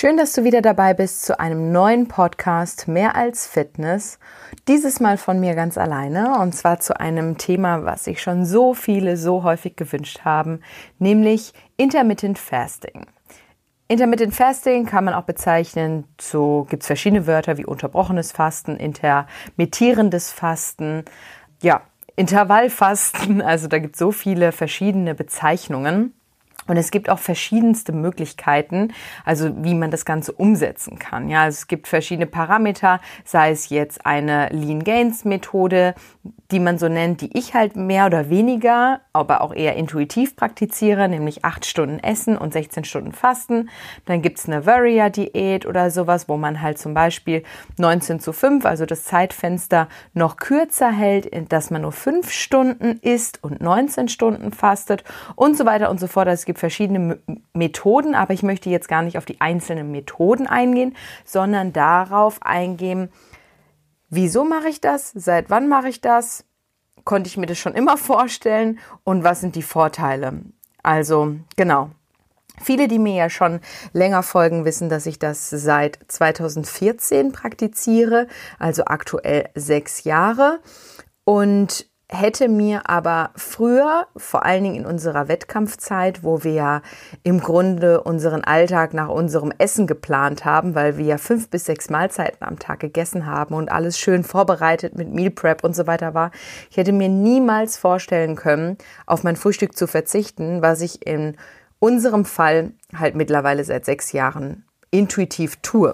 Schön, dass du wieder dabei bist zu einem neuen Podcast Mehr als Fitness. Dieses Mal von mir ganz alleine und zwar zu einem Thema, was sich schon so viele so häufig gewünscht haben, nämlich Intermittent Fasting. Intermittent Fasting kann man auch bezeichnen, so gibt es verschiedene Wörter wie unterbrochenes Fasten, intermittierendes Fasten, ja, Intervallfasten, also da gibt es so viele verschiedene Bezeichnungen. Und es gibt auch verschiedenste Möglichkeiten, also wie man das Ganze umsetzen kann. Ja, also es gibt verschiedene Parameter, sei es jetzt eine Lean Gains Methode, die man so nennt, die ich halt mehr oder weniger, aber auch eher intuitiv praktiziere, nämlich acht Stunden Essen und 16 Stunden Fasten. Dann gibt's eine Warrior Diät oder sowas, wo man halt zum Beispiel 19 zu 5, also das Zeitfenster noch kürzer hält, dass man nur fünf Stunden isst und 19 Stunden fastet und so weiter und so fort. Also es gibt gibt verschiedene Methoden, aber ich möchte jetzt gar nicht auf die einzelnen Methoden eingehen, sondern darauf eingehen, wieso mache ich das, seit wann mache ich das, konnte ich mir das schon immer vorstellen und was sind die Vorteile. Also genau. Viele, die mir ja schon länger folgen, wissen, dass ich das seit 2014 praktiziere, also aktuell sechs Jahre. Und hätte mir aber früher, vor allen Dingen in unserer Wettkampfzeit, wo wir ja im Grunde unseren Alltag nach unserem Essen geplant haben, weil wir ja fünf bis sechs Mahlzeiten am Tag gegessen haben und alles schön vorbereitet mit Meal Prep und so weiter war, ich hätte mir niemals vorstellen können, auf mein Frühstück zu verzichten, was ich in unserem Fall halt mittlerweile seit sechs Jahren intuitiv tue.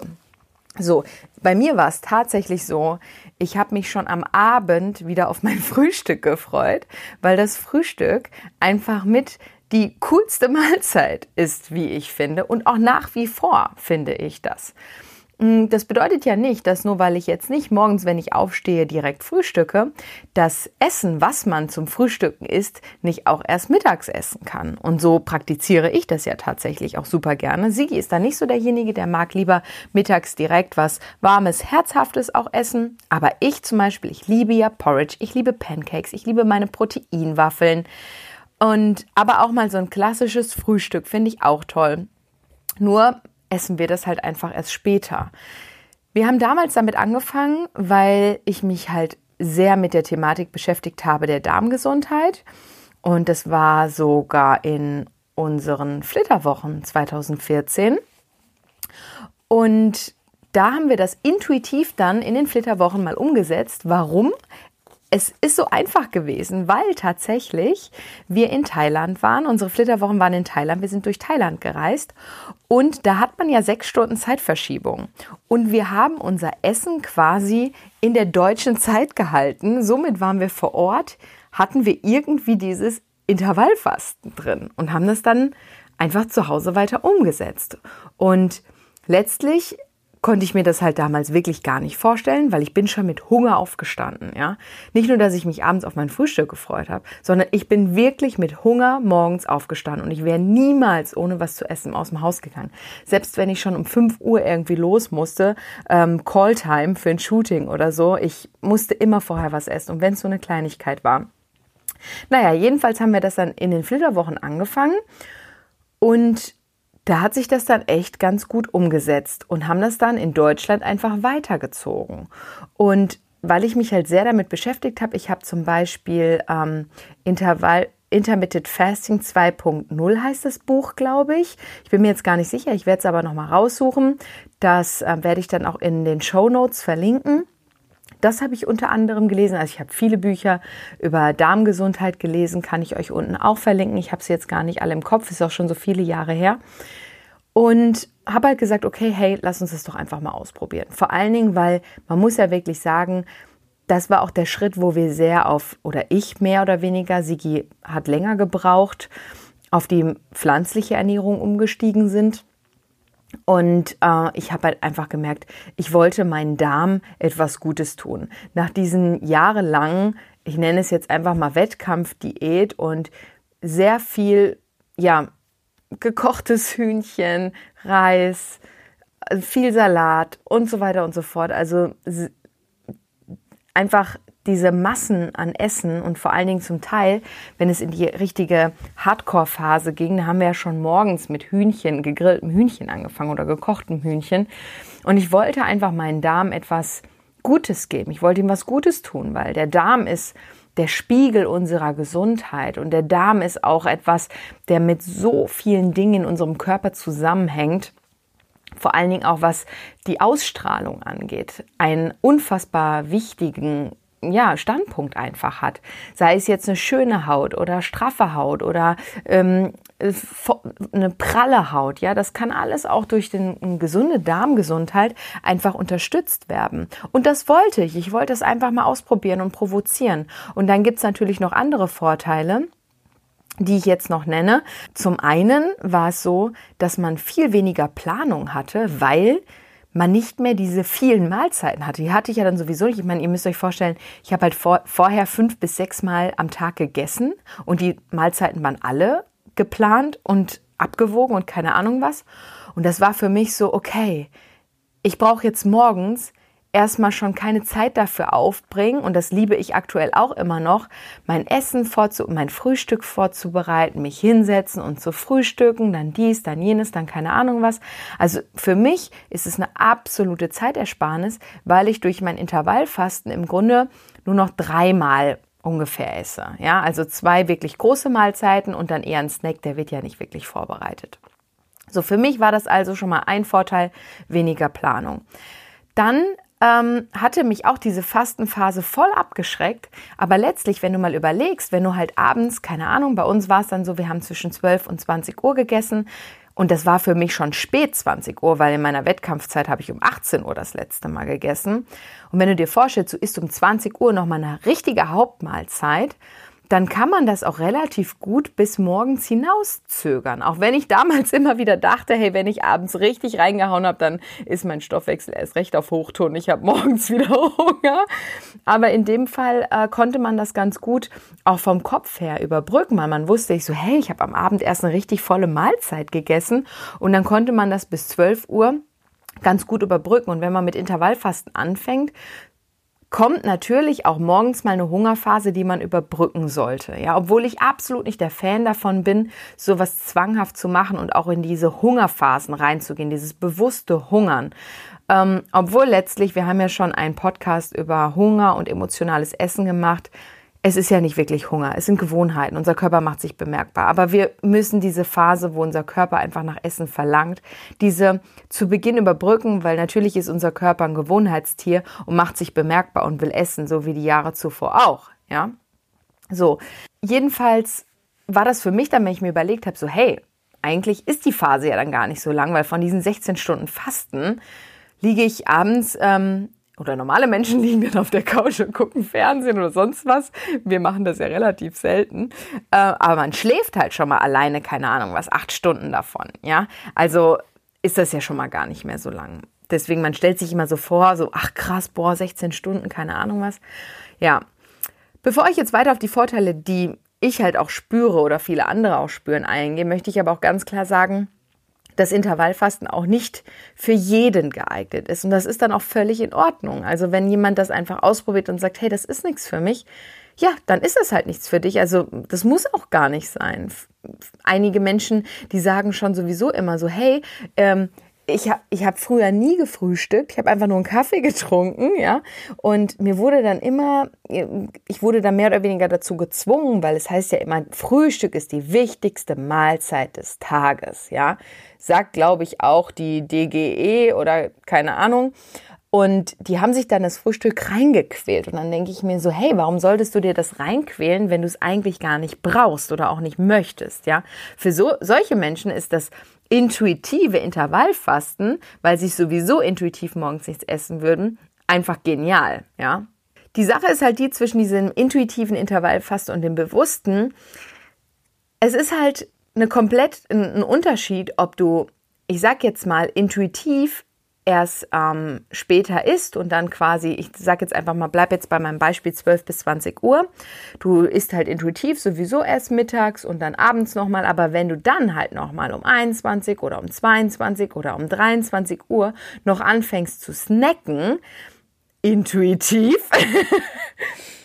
So, bei mir war es tatsächlich so, ich habe mich schon am Abend wieder auf mein Frühstück gefreut, weil das Frühstück einfach mit die coolste Mahlzeit ist, wie ich finde. Und auch nach wie vor finde ich das. Mm, das bedeutet ja nicht, dass nur weil ich jetzt nicht morgens, wenn ich aufstehe, direkt frühstücke, das Essen, was man zum Frühstücken isst, nicht auch erst mittags essen kann. Und so praktiziere ich das ja tatsächlich auch super gerne. Sigi ist da nicht so derjenige, der mag lieber mittags direkt was warmes, herzhaftes auch essen. Aber ich zum Beispiel, ich liebe ja Porridge, ich liebe Pancakes, ich liebe meine Proteinwaffeln. Und aber auch mal so ein klassisches Frühstück finde ich auch toll. Nur essen wir das halt einfach erst später. Wir haben damals damit angefangen, weil ich mich halt sehr mit der Thematik beschäftigt habe der Darmgesundheit. Und das war sogar in unseren Flitterwochen 2014. Und da haben wir das intuitiv dann in den Flitterwochen mal umgesetzt. Warum? Es ist so einfach gewesen, weil tatsächlich wir in Thailand waren. Unsere Flitterwochen waren in Thailand. Wir sind durch Thailand gereist. Und da hat man ja sechs Stunden Zeitverschiebung. Und wir haben unser Essen quasi in der deutschen Zeit gehalten. Somit waren wir vor Ort, hatten wir irgendwie dieses Intervallfasten drin und haben das dann einfach zu Hause weiter umgesetzt. Und letztlich konnte ich mir das halt damals wirklich gar nicht vorstellen, weil ich bin schon mit Hunger aufgestanden, ja. Nicht nur, dass ich mich abends auf mein Frühstück gefreut habe, sondern ich bin wirklich mit Hunger morgens aufgestanden und ich wäre niemals ohne was zu essen aus dem Haus gegangen. Selbst wenn ich schon um 5 Uhr irgendwie los musste, ähm, Calltime für ein Shooting oder so, ich musste immer vorher was essen und wenn es so eine Kleinigkeit war. Naja, jedenfalls haben wir das dann in den Flitterwochen angefangen und da hat sich das dann echt ganz gut umgesetzt und haben das dann in Deutschland einfach weitergezogen. Und weil ich mich halt sehr damit beschäftigt habe, ich habe zum Beispiel ähm, Intervall, Intermittent Fasting 2.0 heißt das Buch, glaube ich. Ich bin mir jetzt gar nicht sicher, ich werde es aber nochmal raussuchen. Das äh, werde ich dann auch in den Show Notes verlinken. Das habe ich unter anderem gelesen. Also ich habe viele Bücher über Darmgesundheit gelesen, kann ich euch unten auch verlinken. Ich habe sie jetzt gar nicht alle im Kopf, ist auch schon so viele Jahre her. Und habe halt gesagt, okay, hey, lass uns das doch einfach mal ausprobieren. Vor allen Dingen, weil man muss ja wirklich sagen, das war auch der Schritt, wo wir sehr auf, oder ich mehr oder weniger, Sigi hat länger gebraucht, auf die pflanzliche Ernährung umgestiegen sind. Und äh, ich habe halt einfach gemerkt, ich wollte meinen Darm etwas Gutes tun. Nach diesen jahrelangen, ich nenne es jetzt einfach mal Wettkampfdiät und sehr viel, ja, gekochtes Hühnchen, Reis, viel Salat und so weiter und so fort. Also einfach diese Massen an Essen und vor allen Dingen zum Teil, wenn es in die richtige Hardcore-Phase ging, da haben wir ja schon morgens mit Hühnchen, gegrilltem Hühnchen angefangen oder gekochtem Hühnchen. Und ich wollte einfach meinen Darm etwas Gutes geben. Ich wollte ihm was Gutes tun, weil der Darm ist der Spiegel unserer Gesundheit und der Darm ist auch etwas, der mit so vielen Dingen in unserem Körper zusammenhängt vor allen Dingen auch was die Ausstrahlung angeht, einen unfassbar wichtigen ja, Standpunkt einfach hat. Sei es jetzt eine schöne Haut oder straffe Haut oder ähm, eine pralle Haut, ja, das kann alles auch durch den, eine gesunde Darmgesundheit einfach unterstützt werden. Und das wollte ich. Ich wollte es einfach mal ausprobieren und provozieren. Und dann gibt's natürlich noch andere Vorteile die ich jetzt noch nenne. Zum einen war es so, dass man viel weniger Planung hatte, weil man nicht mehr diese vielen Mahlzeiten hatte. Die hatte ich ja dann sowieso nicht. Ich meine, ihr müsst euch vorstellen, ich habe halt vor, vorher fünf bis sechs Mal am Tag gegessen und die Mahlzeiten waren alle geplant und abgewogen und keine Ahnung was. Und das war für mich so, okay, ich brauche jetzt morgens erstmal schon keine Zeit dafür aufbringen, und das liebe ich aktuell auch immer noch, mein Essen vorzu mein Frühstück vorzubereiten, mich hinsetzen und zu frühstücken, dann dies, dann jenes, dann keine Ahnung was. Also für mich ist es eine absolute Zeitersparnis, weil ich durch mein Intervallfasten im Grunde nur noch dreimal ungefähr esse. Ja, also zwei wirklich große Mahlzeiten und dann eher ein Snack, der wird ja nicht wirklich vorbereitet. So, für mich war das also schon mal ein Vorteil, weniger Planung. Dann ähm, hatte mich auch diese Fastenphase voll abgeschreckt. Aber letztlich, wenn du mal überlegst, wenn du halt abends, keine Ahnung, bei uns war es dann so, wir haben zwischen 12 und 20 Uhr gegessen. Und das war für mich schon spät 20 Uhr, weil in meiner Wettkampfzeit habe ich um 18 Uhr das letzte Mal gegessen. Und wenn du dir vorstellst, du isst um 20 Uhr nochmal eine richtige Hauptmahlzeit, dann kann man das auch relativ gut bis morgens hinauszögern. Auch wenn ich damals immer wieder dachte, hey, wenn ich abends richtig reingehauen habe, dann ist mein Stoffwechsel erst recht auf Hochton. Ich habe morgens wieder Hunger. Aber in dem Fall äh, konnte man das ganz gut auch vom Kopf her überbrücken, weil man wusste ich so, hey, ich habe am Abend erst eine richtig volle Mahlzeit gegessen und dann konnte man das bis 12 Uhr ganz gut überbrücken. Und wenn man mit Intervallfasten anfängt, kommt natürlich auch morgens mal eine Hungerphase, die man überbrücken sollte. Ja, obwohl ich absolut nicht der Fan davon bin, sowas zwanghaft zu machen und auch in diese Hungerphasen reinzugehen, dieses bewusste Hungern. Ähm, obwohl letztlich, wir haben ja schon einen Podcast über Hunger und emotionales Essen gemacht es ist ja nicht wirklich Hunger, es sind Gewohnheiten. Unser Körper macht sich bemerkbar. Aber wir müssen diese Phase, wo unser Körper einfach nach Essen verlangt, diese zu Beginn überbrücken, weil natürlich ist unser Körper ein Gewohnheitstier und macht sich bemerkbar und will essen, so wie die Jahre zuvor auch. Ja, so. Jedenfalls war das für mich dann, wenn ich mir überlegt habe, so hey, eigentlich ist die Phase ja dann gar nicht so lang, weil von diesen 16 Stunden Fasten liege ich abends ähm, oder normale Menschen liegen dann auf der Couch und gucken Fernsehen oder sonst was. Wir machen das ja relativ selten. Äh, aber man schläft halt schon mal alleine, keine Ahnung was, acht Stunden davon. Ja, also ist das ja schon mal gar nicht mehr so lang. Deswegen, man stellt sich immer so vor, so, ach krass, boah, 16 Stunden, keine Ahnung was. Ja. Bevor ich jetzt weiter auf die Vorteile, die ich halt auch spüre oder viele andere auch spüren, eingehe, möchte ich aber auch ganz klar sagen, dass Intervallfasten auch nicht für jeden geeignet ist. Und das ist dann auch völlig in Ordnung. Also wenn jemand das einfach ausprobiert und sagt, hey, das ist nichts für mich, ja, dann ist das halt nichts für dich. Also das muss auch gar nicht sein. Einige Menschen, die sagen schon sowieso immer so, hey, ähm, ich habe ich hab früher nie gefrühstückt, ich habe einfach nur einen Kaffee getrunken, ja. Und mir wurde dann immer, ich wurde dann mehr oder weniger dazu gezwungen, weil es heißt ja immer, Frühstück ist die wichtigste Mahlzeit des Tages, ja. Sagt, glaube ich, auch die DGE oder keine Ahnung. Und die haben sich dann das Frühstück reingequält. Und dann denke ich mir so, hey, warum solltest du dir das reinquälen, wenn du es eigentlich gar nicht brauchst oder auch nicht möchtest, ja? Für so, solche Menschen ist das intuitive Intervallfasten, weil sie sowieso intuitiv morgens nichts essen würden, einfach genial, ja. Die Sache ist halt die zwischen diesem intuitiven Intervallfasten und dem bewussten. Es ist halt eine komplett ein Unterschied, ob du, ich sag jetzt mal, intuitiv erst ähm, später isst und dann quasi, ich sage jetzt einfach mal, bleib jetzt bei meinem Beispiel 12 bis 20 Uhr. Du isst halt intuitiv sowieso erst mittags und dann abends nochmal, aber wenn du dann halt nochmal um 21 oder um 22 oder um 23 Uhr noch anfängst zu snacken, intuitiv,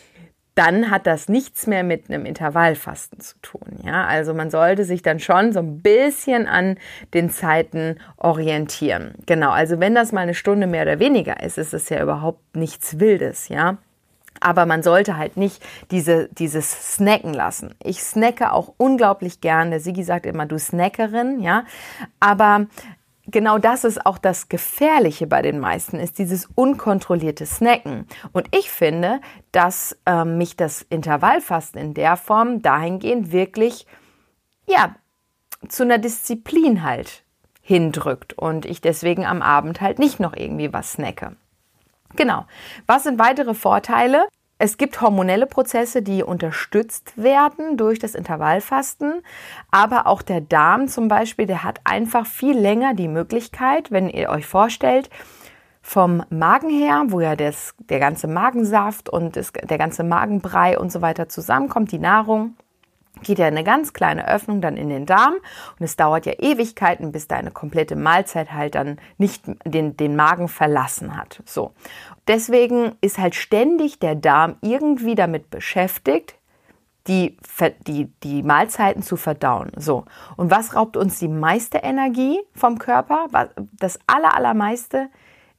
dann hat das nichts mehr mit einem Intervallfasten zu tun. Ja, also man sollte sich dann schon so ein bisschen an den Zeiten orientieren. Genau. Also wenn das mal eine Stunde mehr oder weniger ist, ist es ja überhaupt nichts Wildes. Ja. Aber man sollte halt nicht diese, dieses Snacken lassen. Ich snacke auch unglaublich gern. Der Sigi sagt immer, du Snackerin, ja. Aber genau das ist auch das Gefährliche bei den meisten, ist dieses unkontrollierte Snacken. Und ich finde, dass äh, mich das Intervallfasten in der Form dahingehend wirklich, ja, zu einer Disziplin halt hindrückt und ich deswegen am Abend halt nicht noch irgendwie was snacke. Genau. Was sind weitere Vorteile? Es gibt hormonelle Prozesse, die unterstützt werden durch das Intervallfasten, aber auch der Darm zum Beispiel, der hat einfach viel länger die Möglichkeit, wenn ihr euch vorstellt, vom Magen her, wo ja das, der ganze Magensaft und das, der ganze Magenbrei und so weiter zusammenkommt, die Nahrung, geht ja eine ganz kleine Öffnung dann in den Darm und es dauert ja Ewigkeiten, bis deine komplette Mahlzeit halt dann nicht den, den Magen verlassen hat. So. Deswegen ist halt ständig der Darm irgendwie damit beschäftigt, die, die, die Mahlzeiten zu verdauen. So. Und was raubt uns die meiste Energie vom Körper? Das aller, allermeiste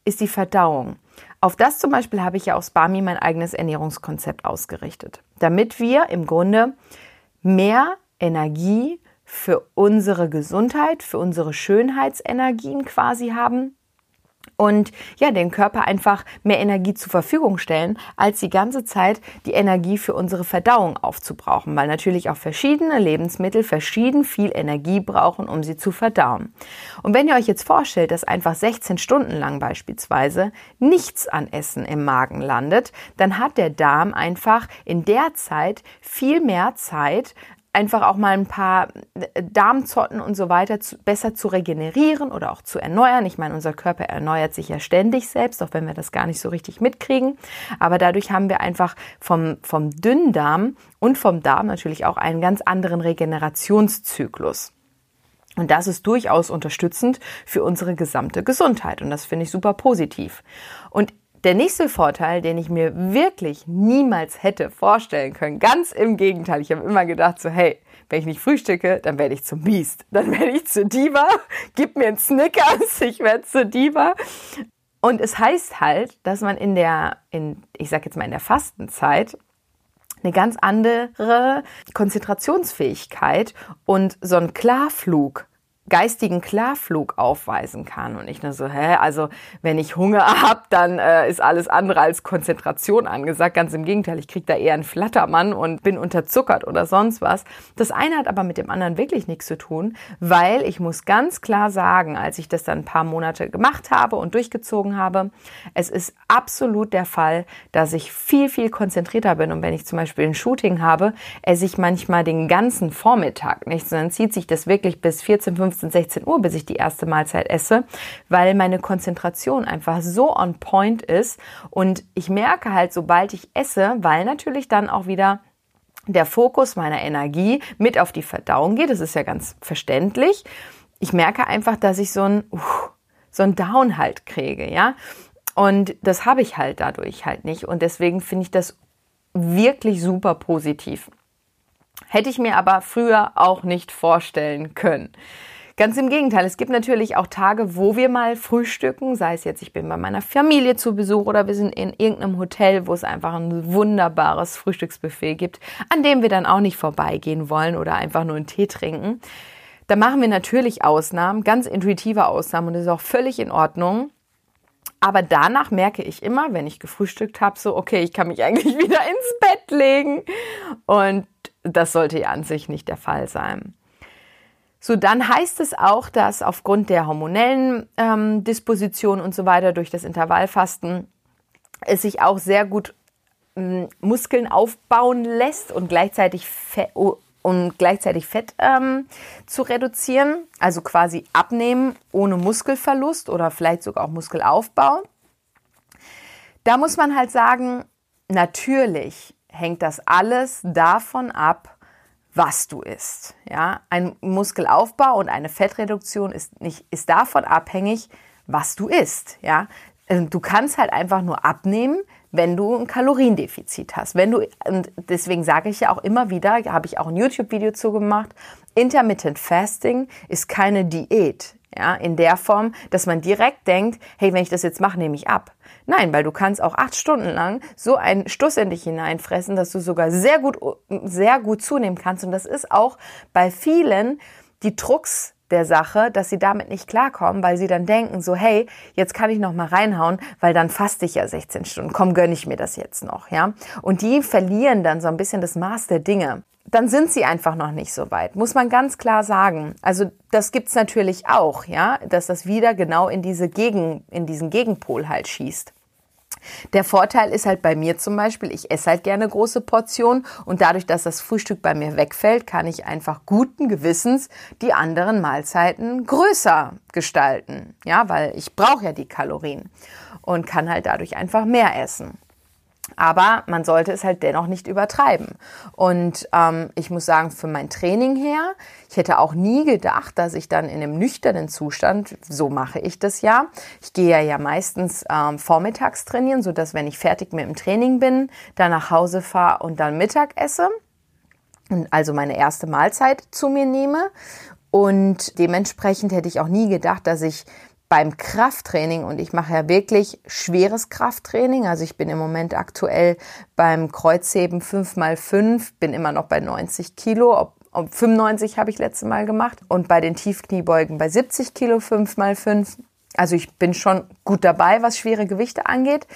ist die Verdauung. Auf das zum Beispiel habe ich ja aus Bami mein eigenes Ernährungskonzept ausgerichtet, damit wir im Grunde mehr Energie für unsere Gesundheit, für unsere Schönheitsenergien quasi haben und ja, den Körper einfach mehr Energie zur Verfügung stellen, als die ganze Zeit die Energie für unsere Verdauung aufzubrauchen, weil natürlich auch verschiedene Lebensmittel verschieden viel Energie brauchen, um sie zu verdauen. Und wenn ihr euch jetzt vorstellt, dass einfach 16 Stunden lang beispielsweise nichts an Essen im Magen landet, dann hat der Darm einfach in der Zeit viel mehr Zeit, einfach auch mal ein paar äh, Darmzotten und so weiter zu, besser zu regenerieren oder auch zu erneuern. Ich meine, unser Körper erneuert sich ja ständig selbst, auch wenn wir das gar nicht so richtig mitkriegen. Aber dadurch haben wir einfach vom, vom Dünndarm und vom Darm natürlich auch einen ganz anderen Regenerationszyklus. Und das ist durchaus unterstützend für unsere gesamte Gesundheit. Und das finde ich super positiv. Und der nächste Vorteil, den ich mir wirklich niemals hätte vorstellen können, ganz im Gegenteil, ich habe immer gedacht so, hey, wenn ich nicht frühstücke, dann werde ich zum Biest, dann werde ich zur Diva, gib mir einen Snickers, ich werde zur Diva. Und es heißt halt, dass man in der, in, ich sag jetzt mal in der Fastenzeit, eine ganz andere Konzentrationsfähigkeit und so ein Klarflug geistigen Klarflug aufweisen kann. Und ich nur so, hä, also wenn ich Hunger habe, dann äh, ist alles andere als Konzentration angesagt. Ganz im Gegenteil, ich kriege da eher einen Flattermann und bin unterzuckert oder sonst was. Das eine hat aber mit dem anderen wirklich nichts zu tun, weil ich muss ganz klar sagen, als ich das dann ein paar Monate gemacht habe und durchgezogen habe, es ist absolut der Fall, dass ich viel, viel konzentrierter bin. Und wenn ich zum Beispiel ein Shooting habe, esse ich manchmal den ganzen Vormittag nicht, sondern zieht sich das wirklich bis 14, 15 15, 16 Uhr, bis ich die erste Mahlzeit esse, weil meine Konzentration einfach so on point ist und ich merke halt, sobald ich esse, weil natürlich dann auch wieder der Fokus meiner Energie mit auf die Verdauung geht, das ist ja ganz verständlich. Ich merke einfach, dass ich so ein, uh, so ein Down halt kriege, ja. Und das habe ich halt dadurch halt nicht. Und deswegen finde ich das wirklich super positiv. Hätte ich mir aber früher auch nicht vorstellen können. Ganz im Gegenteil, es gibt natürlich auch Tage, wo wir mal frühstücken, sei es jetzt, ich bin bei meiner Familie zu Besuch oder wir sind in irgendeinem Hotel, wo es einfach ein wunderbares Frühstücksbuffet gibt, an dem wir dann auch nicht vorbeigehen wollen oder einfach nur einen Tee trinken. Da machen wir natürlich Ausnahmen, ganz intuitive Ausnahmen und das ist auch völlig in Ordnung. Aber danach merke ich immer, wenn ich gefrühstückt habe, so, okay, ich kann mich eigentlich wieder ins Bett legen. Und das sollte ja an sich nicht der Fall sein. So, dann heißt es auch, dass aufgrund der hormonellen ähm, Disposition und so weiter durch das Intervallfasten es sich auch sehr gut ähm, Muskeln aufbauen lässt und gleichzeitig Fett, um gleichzeitig Fett ähm, zu reduzieren, also quasi abnehmen ohne Muskelverlust oder vielleicht sogar auch Muskelaufbau. Da muss man halt sagen, natürlich hängt das alles davon ab, was du isst. Ja, ein Muskelaufbau und eine Fettreduktion ist nicht, ist davon abhängig, was du isst. Ja, ähm, du kannst halt einfach nur abnehmen, wenn du ein Kaloriendefizit hast. Wenn du, und deswegen sage ich ja auch immer wieder, habe ich auch ein YouTube-Video zu gemacht, Intermittent Fasting ist keine Diät. Ja, in der Form, dass man direkt denkt, hey, wenn ich das jetzt mache, nehme ich ab. Nein, weil du kannst auch acht Stunden lang so einen Stuss in dich hineinfressen, dass du sogar sehr gut, sehr gut zunehmen kannst. Und das ist auch bei vielen die Drucks der Sache, dass sie damit nicht klarkommen, weil sie dann denken so, hey, jetzt kann ich noch mal reinhauen, weil dann faste ich ja 16 Stunden. Komm, gönn ich mir das jetzt noch, ja? Und die verlieren dann so ein bisschen das Maß der Dinge. Dann sind sie einfach noch nicht so weit, muss man ganz klar sagen. Also das gibt's natürlich auch, ja, dass das wieder genau in diese Gegen, in diesen Gegenpol halt schießt. Der Vorteil ist halt bei mir zum Beispiel, ich esse halt gerne große Portionen und dadurch, dass das Frühstück bei mir wegfällt, kann ich einfach guten Gewissens die anderen Mahlzeiten größer gestalten. Ja, weil ich brauche ja die Kalorien und kann halt dadurch einfach mehr essen. Aber man sollte es halt dennoch nicht übertreiben. Und ähm, ich muss sagen, für mein Training her, ich hätte auch nie gedacht, dass ich dann in einem nüchternen Zustand, so mache ich das ja, ich gehe ja, ja meistens ähm, vormittags trainieren, sodass wenn ich fertig mit dem Training bin, dann nach Hause fahre und dann Mittag esse. Und also meine erste Mahlzeit zu mir nehme. Und dementsprechend hätte ich auch nie gedacht, dass ich beim Krafttraining und ich mache ja wirklich schweres Krafttraining. Also ich bin im Moment aktuell beim Kreuzheben 5x5, bin immer noch bei 90 Kilo. Ob, ob 95 habe ich letzte Mal gemacht und bei den Tiefkniebeugen bei 70 Kilo 5x5. Also ich bin schon gut dabei, was schwere Gewichte angeht.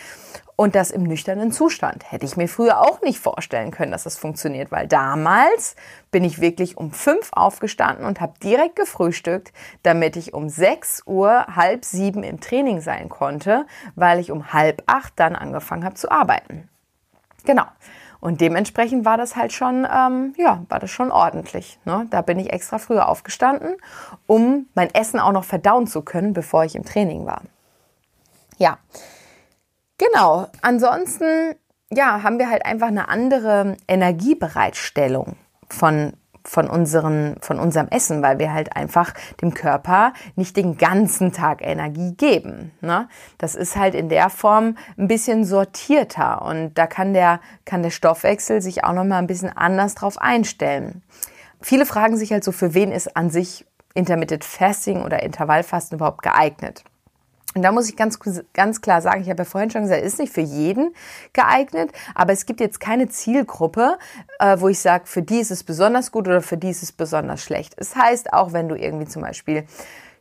Und das im nüchternen Zustand. Hätte ich mir früher auch nicht vorstellen können, dass das funktioniert, weil damals bin ich wirklich um fünf aufgestanden und habe direkt gefrühstückt, damit ich um sechs Uhr, halb sieben im Training sein konnte, weil ich um halb acht dann angefangen habe zu arbeiten. Genau. Und dementsprechend war das halt schon, ähm, ja, war das schon ordentlich. Ne? Da bin ich extra früher aufgestanden, um mein Essen auch noch verdauen zu können, bevor ich im Training war. Ja, Genau. Ansonsten, ja, haben wir halt einfach eine andere Energiebereitstellung von von, unseren, von unserem Essen, weil wir halt einfach dem Körper nicht den ganzen Tag Energie geben. Ne? Das ist halt in der Form ein bisschen sortierter und da kann der, kann der Stoffwechsel sich auch nochmal ein bisschen anders drauf einstellen. Viele fragen sich halt so, für wen ist an sich Intermittent Fasting oder Intervallfasten überhaupt geeignet? Und da muss ich ganz, ganz klar sagen, ich habe ja vorhin schon gesagt, ist nicht für jeden geeignet, aber es gibt jetzt keine Zielgruppe, äh, wo ich sage, für die ist es besonders gut oder für die ist es besonders schlecht. Es heißt, auch wenn du irgendwie zum Beispiel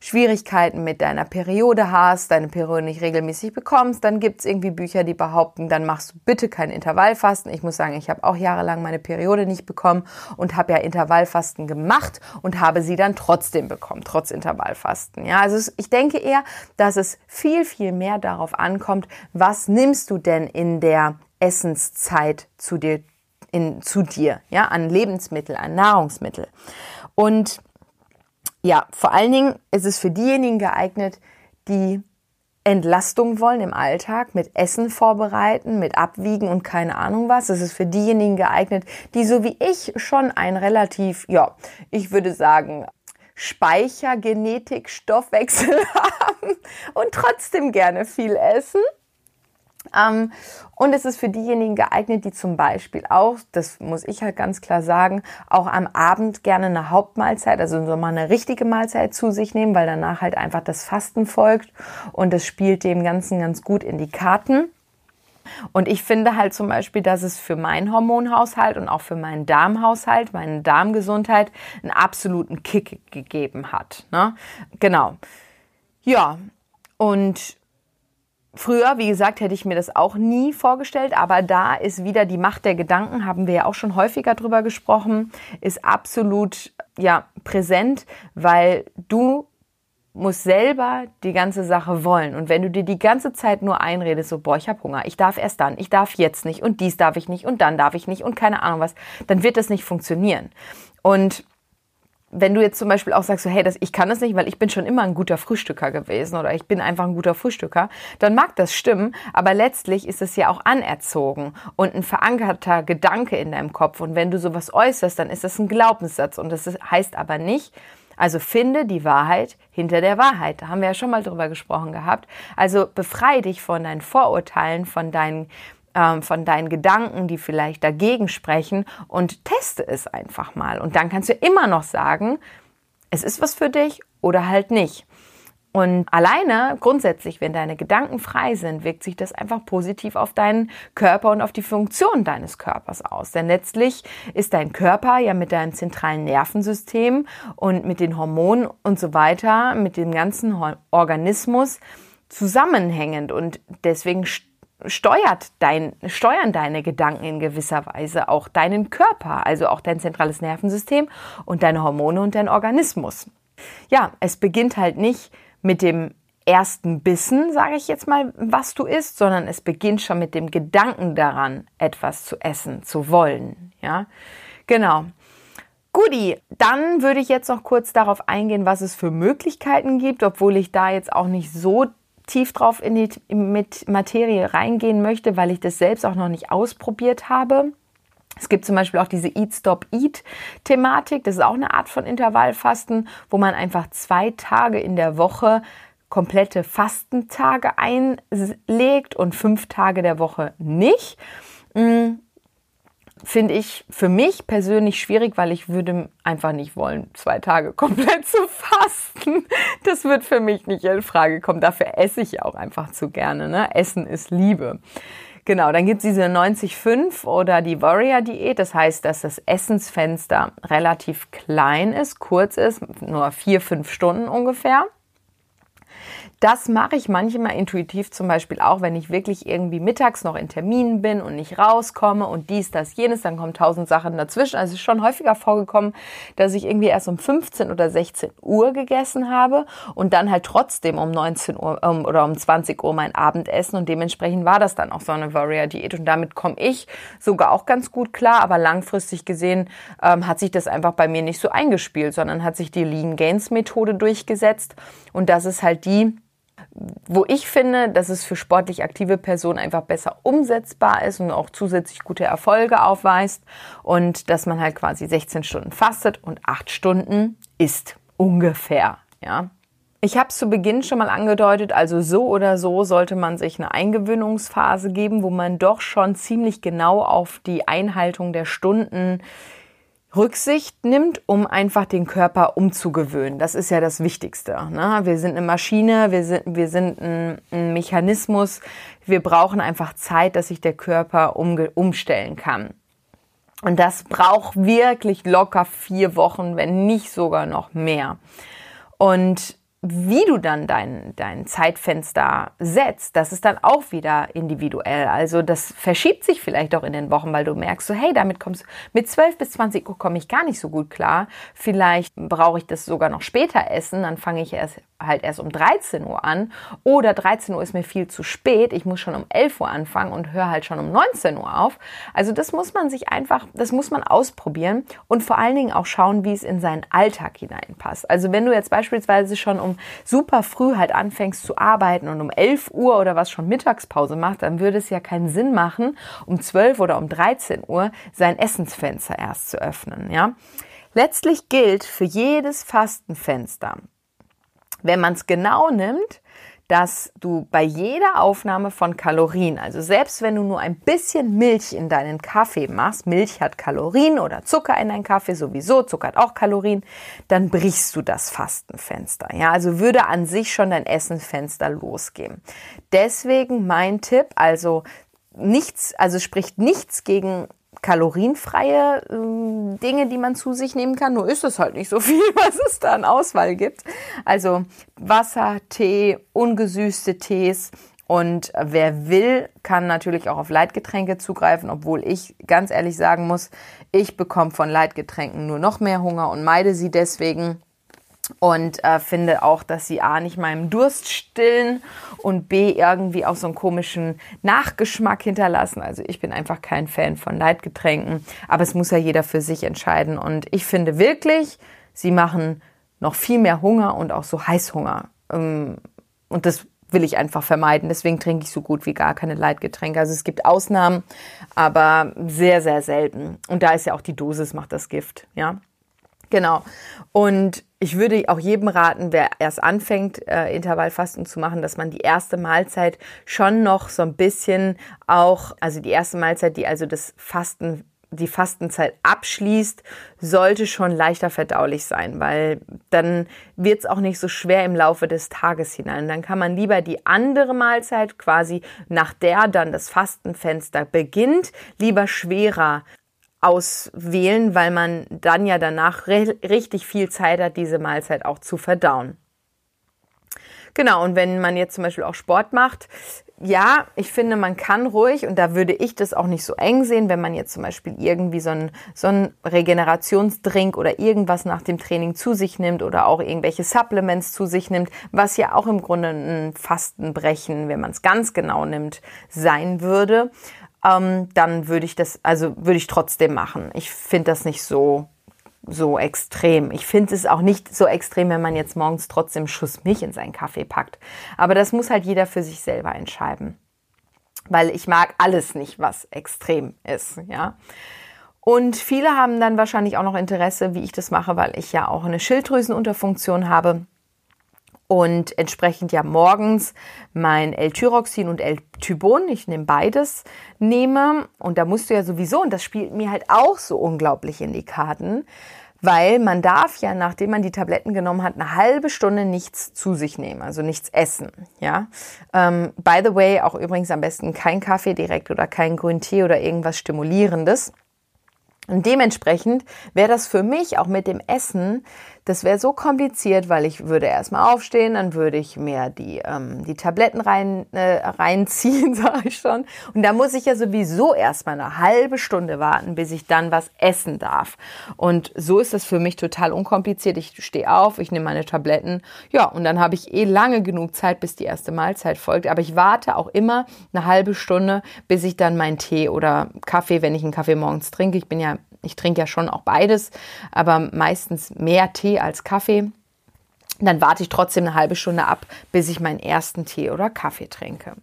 Schwierigkeiten mit deiner Periode hast, deine Periode nicht regelmäßig bekommst, dann gibt's irgendwie Bücher, die behaupten, dann machst du bitte kein Intervallfasten. Ich muss sagen, ich habe auch jahrelang meine Periode nicht bekommen und habe ja Intervallfasten gemacht und habe sie dann trotzdem bekommen, trotz Intervallfasten. Ja, also ich denke eher, dass es viel, viel mehr darauf ankommt, was nimmst du denn in der Essenszeit zu dir, in, zu dir, ja, an Lebensmittel, an Nahrungsmittel. Und ja, vor allen Dingen ist es für diejenigen geeignet, die Entlastung wollen im Alltag, mit Essen vorbereiten, mit Abwiegen und keine Ahnung was. Es ist für diejenigen geeignet, die so wie ich schon ein relativ, ja, ich würde sagen, Speichergenetik, Stoffwechsel haben und trotzdem gerne viel essen. Ähm, und es ist für diejenigen geeignet, die zum Beispiel auch, das muss ich halt ganz klar sagen, auch am Abend gerne eine Hauptmahlzeit, also so mal eine richtige Mahlzeit zu sich nehmen, weil danach halt einfach das Fasten folgt und das spielt dem Ganzen ganz gut in die Karten. Und ich finde halt zum Beispiel, dass es für meinen Hormonhaushalt und auch für meinen Darmhaushalt, meine Darmgesundheit einen absoluten Kick gegeben hat. Ne? Genau. Ja, und Früher, wie gesagt, hätte ich mir das auch nie vorgestellt, aber da ist wieder die Macht der Gedanken, haben wir ja auch schon häufiger drüber gesprochen, ist absolut ja präsent, weil du musst selber die ganze Sache wollen. Und wenn du dir die ganze Zeit nur einredest, so, boah, ich habe Hunger, ich darf erst dann, ich darf jetzt nicht und dies darf ich nicht und dann darf ich nicht und keine Ahnung was, dann wird das nicht funktionieren. Und wenn du jetzt zum Beispiel auch sagst, so, hey, das, ich kann das nicht, weil ich bin schon immer ein guter Frühstücker gewesen oder ich bin einfach ein guter Frühstücker, dann mag das stimmen, aber letztlich ist es ja auch anerzogen und ein verankerter Gedanke in deinem Kopf. Und wenn du sowas äußerst, dann ist das ein Glaubenssatz und das heißt aber nicht, Also finde die Wahrheit hinter der Wahrheit. Da haben wir ja schon mal drüber gesprochen gehabt. Also befreie dich von deinen Vorurteilen, von deinen ähm, von deinen Gedanken, die vielleicht dagegen sprechen und teste es einfach mal. Und dann kannst du immer noch sagen, es ist was für dich oder halt nicht. Und alleine, grundsätzlich, wenn deine Gedanken frei sind, wirkt sich das einfach positiv auf deinen Körper und auf die Funktion deines Körpers aus. Denn letztlich ist dein Körper ja mit deinem zentralen Nervensystem und mit den Hormonen und so weiter, mit dem ganzen Organismus zusammenhängend und deswegen steuert dein, steuern deine Gedanken in gewisser Weise auch deinen Körper, also auch dein zentrales Nervensystem und deine Hormone und dein Organismus. Ja, es beginnt halt nicht mit dem ersten Bissen, sage ich jetzt mal, was du isst, sondern es beginnt schon mit dem Gedanken daran, etwas zu essen, zu wollen. Ja, genau. Guti, dann würde ich jetzt noch kurz darauf eingehen, was es für Möglichkeiten gibt, obwohl ich da jetzt auch nicht so tief drauf in die mit Materie reingehen möchte, weil ich das selbst auch noch nicht ausprobiert habe. Es gibt zum Beispiel auch diese Eat Stop Eat Thematik. Das ist auch eine Art von Intervallfasten, wo man einfach zwei Tage in der Woche komplette Fastentage einlegt und fünf Tage der Woche nicht. Finde ich für mich persönlich schwierig, weil ich würde einfach nicht wollen, zwei Tage komplett zu fasten. Das wird für mich nicht in Frage kommen. Dafür esse ich auch einfach zu gerne. Ne? Essen ist Liebe. Genau, dann gibt es diese 90-5 oder die Warrior-Diät. Das heißt, dass das Essensfenster relativ klein ist, kurz ist, nur vier, fünf Stunden ungefähr. Das mache ich manchmal intuitiv zum Beispiel auch, wenn ich wirklich irgendwie mittags noch in Terminen bin und nicht rauskomme und dies, das, jenes, dann kommen tausend Sachen dazwischen. Also es ist schon häufiger vorgekommen, dass ich irgendwie erst um 15 oder 16 Uhr gegessen habe und dann halt trotzdem um 19 Uhr um, oder um 20 Uhr mein Abendessen und dementsprechend war das dann auch so eine Warrior-Diät und damit komme ich sogar auch ganz gut klar, aber langfristig gesehen ähm, hat sich das einfach bei mir nicht so eingespielt, sondern hat sich die Lean Gains Methode durchgesetzt und das ist halt die, wo ich finde, dass es für sportlich aktive Personen einfach besser umsetzbar ist und auch zusätzlich gute Erfolge aufweist und dass man halt quasi 16 Stunden fastet und 8 Stunden isst ungefähr, ja. Ich habe es zu Beginn schon mal angedeutet, also so oder so sollte man sich eine Eingewöhnungsphase geben, wo man doch schon ziemlich genau auf die Einhaltung der Stunden Rücksicht nimmt, um einfach den Körper umzugewöhnen. Das ist ja das Wichtigste. Ne? Wir sind eine Maschine, wir sind, wir sind ein, ein Mechanismus. Wir brauchen einfach Zeit, dass sich der Körper umge umstellen kann. Und das braucht wirklich locker vier Wochen, wenn nicht sogar noch mehr. Und wie du dann dein, dein Zeitfenster setzt, das ist dann auch wieder individuell. Also das verschiebt sich vielleicht auch in den Wochen, weil du merkst so, hey, damit kommst mit 12 bis 20 Uhr komme ich gar nicht so gut klar. Vielleicht brauche ich das sogar noch später essen, dann fange ich erst halt erst um 13 Uhr an. Oder 13 Uhr ist mir viel zu spät, ich muss schon um 11 Uhr anfangen und höre halt schon um 19 Uhr auf. Also das muss man sich einfach, das muss man ausprobieren und vor allen Dingen auch schauen, wie es in seinen Alltag hineinpasst. Also wenn du jetzt beispielsweise schon um super früh halt anfängst zu arbeiten und um 11 Uhr oder was schon Mittagspause macht, dann würde es ja keinen Sinn machen, um 12 oder um 13 Uhr sein Essensfenster erst zu öffnen, ja. Letztlich gilt für jedes Fastenfenster, wenn man es genau nimmt, dass du bei jeder Aufnahme von Kalorien, also selbst wenn du nur ein bisschen Milch in deinen Kaffee machst, Milch hat Kalorien oder Zucker in deinen Kaffee sowieso, Zucker hat auch Kalorien, dann brichst du das Fastenfenster. Ja, also würde an sich schon dein Essenfenster losgehen. Deswegen mein Tipp, also nichts, also spricht nichts gegen kalorienfreie äh, Dinge, die man zu sich nehmen kann. Nur ist es halt nicht so viel, was es da an Auswahl gibt. Also Wasser, Tee, ungesüßte Tees. Und wer will, kann natürlich auch auf Leitgetränke zugreifen, obwohl ich ganz ehrlich sagen muss, ich bekomme von Leitgetränken nur noch mehr Hunger und meide sie deswegen und äh, finde auch, dass sie A nicht meinem Durst stillen und B irgendwie auch so einen komischen Nachgeschmack hinterlassen. Also ich bin einfach kein Fan von Leitgetränken, aber es muss ja jeder für sich entscheiden und ich finde wirklich, sie machen noch viel mehr Hunger und auch so Heißhunger. Ähm, und das will ich einfach vermeiden. Deswegen trinke ich so gut wie gar keine Leitgetränke. Also es gibt Ausnahmen, aber sehr, sehr selten. Und da ist ja auch die Dosis macht das Gift, ja. Genau. Und ich würde auch jedem raten, wer erst anfängt, äh, Intervallfasten zu machen, dass man die erste Mahlzeit schon noch so ein bisschen auch, also die erste Mahlzeit, die also das Fasten die Fastenzeit abschließt, sollte schon leichter verdaulich sein, weil dann wird es auch nicht so schwer im Laufe des Tages hinein. Dann kann man lieber die andere Mahlzeit, quasi nach der dann das Fastenfenster beginnt, lieber schwerer auswählen, weil man dann ja danach richtig viel Zeit hat, diese Mahlzeit auch zu verdauen. Genau, und wenn man jetzt zum Beispiel auch Sport macht, ja, ich finde, man kann ruhig, und da würde ich das auch nicht so eng sehen, wenn man jetzt zum Beispiel irgendwie so einen, so einen Regenerationsdrink oder irgendwas nach dem Training zu sich nimmt oder auch irgendwelche Supplements zu sich nimmt, was ja auch im Grunde ein Fastenbrechen, wenn man es ganz genau nimmt, sein würde, ähm, dann würde ich das, also würde ich trotzdem machen. Ich finde das nicht so so extrem. Ich finde es auch nicht so extrem, wenn man jetzt morgens trotzdem Schuss Milch in seinen Kaffee packt. Aber das muss halt jeder für sich selber entscheiden. Weil ich mag alles nicht, was extrem ist, ja. Und viele haben dann wahrscheinlich auch noch Interesse, wie ich das mache, weil ich ja auch eine Schilddrüsenunterfunktion habe und entsprechend ja morgens mein L-Tyroxin und L-Tybon, ich nehme beides, nehme. Und da musst du ja sowieso, und das spielt mir halt auch so unglaublich in die Karten, weil man darf ja, nachdem man die Tabletten genommen hat, eine halbe Stunde nichts zu sich nehmen, also nichts essen. Ja, ähm, by the way, auch übrigens am besten kein Kaffee direkt oder kein Grüntee oder irgendwas Stimulierendes. Und dementsprechend wäre das für mich auch mit dem Essen, das wäre so kompliziert, weil ich würde erstmal aufstehen, dann würde ich mir die, ähm, die Tabletten rein, äh, reinziehen, sage ich schon. Und da muss ich ja sowieso erstmal eine halbe Stunde warten, bis ich dann was essen darf. Und so ist das für mich total unkompliziert. Ich stehe auf, ich nehme meine Tabletten, ja, und dann habe ich eh lange genug Zeit, bis die erste Mahlzeit folgt. Aber ich warte auch immer eine halbe Stunde, bis ich dann meinen Tee oder Kaffee, wenn ich einen Kaffee morgens trinke, ich bin ja ich trinke ja schon auch beides, aber meistens mehr Tee als Kaffee. Dann warte ich trotzdem eine halbe Stunde ab, bis ich meinen ersten Tee oder Kaffee trinke.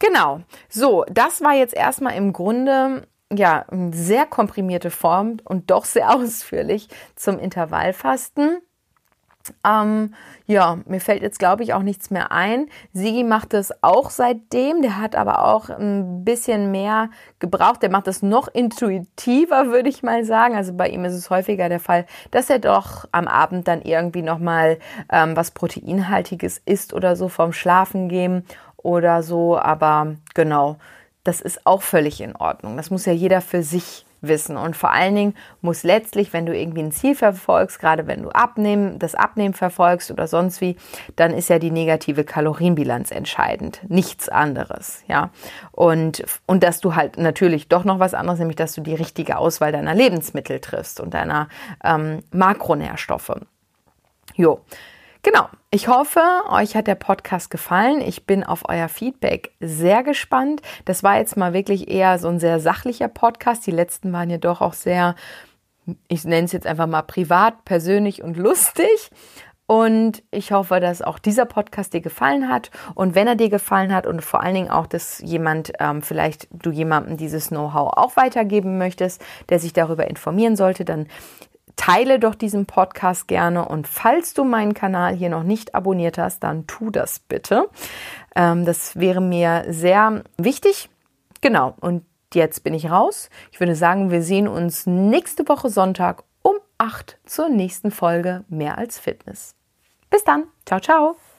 Genau. So, das war jetzt erstmal im Grunde ja, eine sehr komprimierte Form und doch sehr ausführlich zum Intervallfasten. Ähm, ja, mir fällt jetzt, glaube ich, auch nichts mehr ein. Sigi macht das auch seitdem. Der hat aber auch ein bisschen mehr gebraucht. Der macht das noch intuitiver, würde ich mal sagen. Also bei ihm ist es häufiger der Fall, dass er doch am Abend dann irgendwie nochmal ähm, was Proteinhaltiges isst oder so vom Schlafen gehen oder so. Aber genau, das ist auch völlig in Ordnung. Das muss ja jeder für sich wissen. Und vor allen Dingen muss letztlich, wenn du irgendwie ein Ziel verfolgst, gerade wenn du abnehmen, das Abnehmen verfolgst oder sonst wie, dann ist ja die negative Kalorienbilanz entscheidend. Nichts anderes, ja. Und, und dass du halt natürlich doch noch was anderes, nämlich dass du die richtige Auswahl deiner Lebensmittel triffst und deiner ähm, Makronährstoffe. Jo. Genau. Ich hoffe, euch hat der Podcast gefallen. Ich bin auf euer Feedback sehr gespannt. Das war jetzt mal wirklich eher so ein sehr sachlicher Podcast. Die letzten waren ja doch auch sehr, ich nenne es jetzt einfach mal privat, persönlich und lustig. Und ich hoffe, dass auch dieser Podcast dir gefallen hat. Und wenn er dir gefallen hat und vor allen Dingen auch, dass jemand, ähm, vielleicht du jemandem dieses Know-how auch weitergeben möchtest, der sich darüber informieren sollte, dann Teile doch diesen Podcast gerne und falls du meinen Kanal hier noch nicht abonniert hast, dann tu das bitte. Ähm, das wäre mir sehr wichtig. Genau, und jetzt bin ich raus. Ich würde sagen, wir sehen uns nächste Woche Sonntag um 8 zur nächsten Folge Mehr als Fitness. Bis dann. Ciao, ciao.